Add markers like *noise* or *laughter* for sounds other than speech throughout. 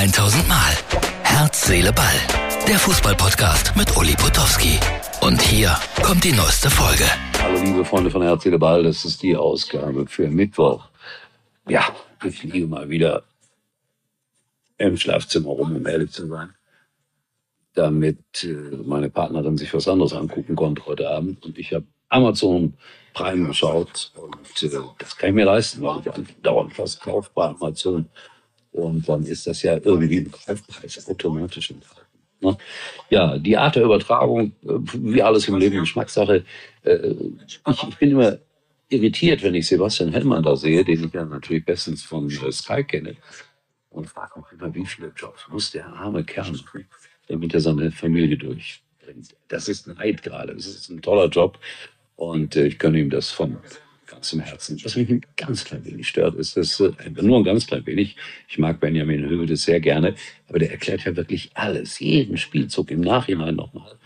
1000 Mal. Herz, Seele, Ball. Der Fußballpodcast mit Uli Potowski. Und hier kommt die neueste Folge. Hallo liebe Freunde von Herz, Seele, Ball. Das ist die Ausgabe für Mittwoch. Ja, ich liege mal wieder im Schlafzimmer rum, um ehrlich zu sein. Damit äh, meine Partnerin sich was anderes angucken konnte heute Abend. Und ich habe Amazon Prime geschaut. Und äh, das kann ich mir leisten, weil ich dauernd was kaufe bei Amazon. Und dann ist das ja irgendwie im Kaufpreis automatisch enthalten. Ne? Ja, die Art der Übertragung, äh, wie alles im Leben, Geschmackssache. Äh, ich, bin immer irritiert, wenn ich Sebastian Hellmann da sehe, den ich ja natürlich bestens von äh, Sky kenne. Und frage mich immer, wie viele Jobs muss der arme Kerl damit er seine Familie durchbringt. Das ist ein Eid gerade. Das ist ein toller Job. Und ich gönne ihm das von ganzem Herzen. Was mich ein ganz klein wenig stört, ist das, äh, nur ein ganz klein wenig. Ich mag Benjamin Hövedes sehr gerne, aber der erklärt ja wirklich alles, jeden Spielzug im Nachhinein nochmal.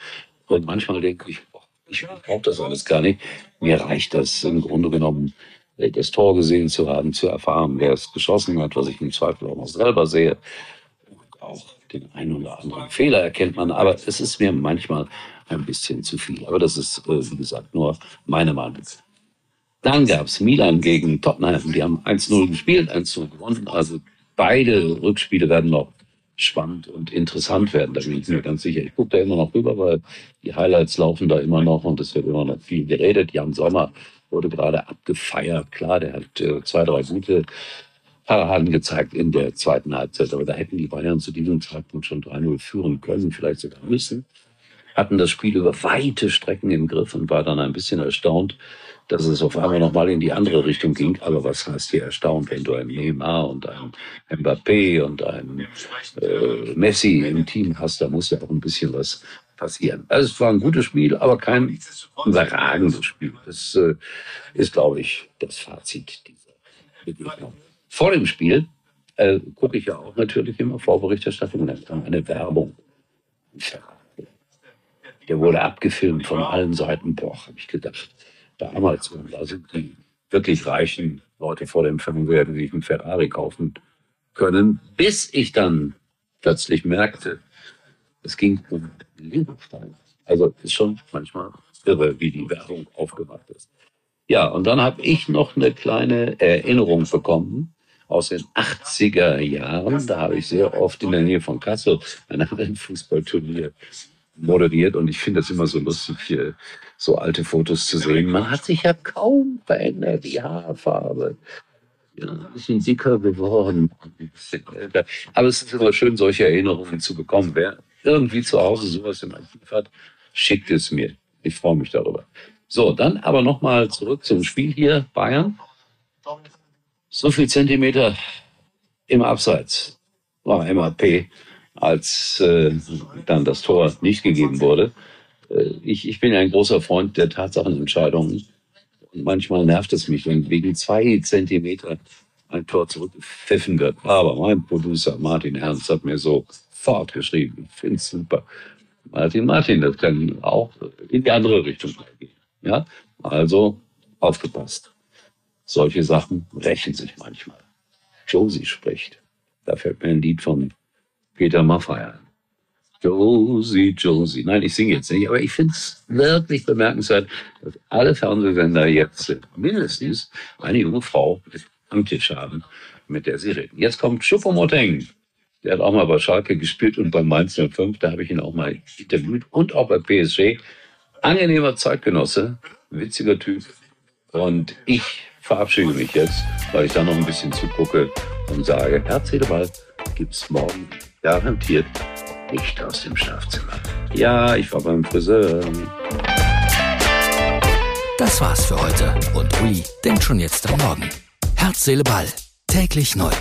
Und manchmal denke ich, ich brauche das alles gar nicht. Mir reicht das im Grunde genommen, äh, das Tor gesehen zu haben, zu erfahren, wer es geschossen hat, was ich im Zweifel auch noch selber sehe. Und auch den einen oder anderen Fehler erkennt man, aber es ist mir manchmal ein bisschen zu viel. Aber das ist, äh, wie gesagt, nur meine Meinung. Dann gab es Milan gegen Tottenham. Die haben 1-0 gespielt, 1-0 gewonnen. Also beide Rückspiele werden noch spannend und interessant werden. Da bin ich mir ganz sicher. Ich gucke da immer noch rüber, weil die Highlights laufen da immer noch und es wird immer noch viel geredet. Jan Sommer wurde gerade abgefeiert. Klar, der hat äh, zwei, drei gute Paraden gezeigt in der zweiten Halbzeit. Aber da hätten die Bayern zu diesem Zeitpunkt schon 3-0 führen können, vielleicht sogar müssen. Hatten das Spiel über weite Strecken im Griff und war dann ein bisschen erstaunt, dass es auf einmal nochmal in die andere Richtung ging. Aber was heißt hier erstaunt, wenn du einen Neymar und einen Mbappé und einen äh, Messi im Team hast, da muss ja auch ein bisschen was passieren. Also es war ein gutes Spiel, aber kein überragendes Spiel. Das äh, ist, glaube ich, das Fazit dieser Begegnung. Vor dem Spiel äh, gucke ich ja auch natürlich immer Vorberichterstattung, dann kam eine Werbung. Der wurde abgefilmt von allen Seiten. Boah, habe ich gedacht damals, da sind die wirklich reichen Leute vor dem Fernseher, die sich einen Ferrari kaufen können, bis ich dann plötzlich merkte, es ging um Lindenstein. Also ist schon manchmal irre, wie die Werbung aufgemacht ist. Ja, und dann habe ich noch eine kleine Erinnerung bekommen aus den 80er Jahren. Da habe ich sehr oft in der Nähe von Kassel ein Rennfußballturnier moderiert und ich finde das immer so lustig, hier so alte Fotos zu sehen. Man hat sich ja kaum verändert, die Haarfarbe. Ja, ein bisschen dicker geworden. *laughs* Aber es ist immer schön, solche Erinnerungen zu bekommen. Wer irgendwie zu Hause sowas im Archiv hat, schickt es mir. Ich freue mich darüber. So, dann aber nochmal zurück zum Spiel hier, Bayern. So viel Zentimeter im Abseits war MAP als äh, dann das Tor nicht gegeben wurde. Äh, ich, ich bin ein großer Freund der Tatsachenentscheidungen. Und manchmal nervt es mich, wenn wegen zwei Zentimeter ein Tor zurückgepfiffen wird. Aber mein Producer Martin Ernst hat mir sofort geschrieben. Ich finde es super. Martin, Martin, das kann auch in die andere Richtung gehen. Ja, also aufgepasst. Solche Sachen rächen sich manchmal. Josie spricht. Da fällt mir ein Lied von Peter Maffay an. Josie, Josie. Nein, ich singe jetzt nicht, aber ich finde es wirklich bemerkenswert, dass alle Fernsehsender jetzt mindestens eine junge Frau am Tisch haben, mit der sie reden. Jetzt kommt Choupo-Moteng. Der hat auch mal bei Schalke gespielt und bei Mainz 05, da habe ich ihn auch mal interviewt und auch bei PSG. Angenehmer Zeitgenosse, witziger Typ. Und ich verabschiede mich jetzt, weil ich da noch ein bisschen zugucke und sage, Herz, Ball gibt's morgen Garantiert nicht aus dem Schlafzimmer. Ja, ich war beim Friseur. Das war's für heute und Uli denkt schon jetzt am Morgen. Herz, Seele, Ball. Täglich neu.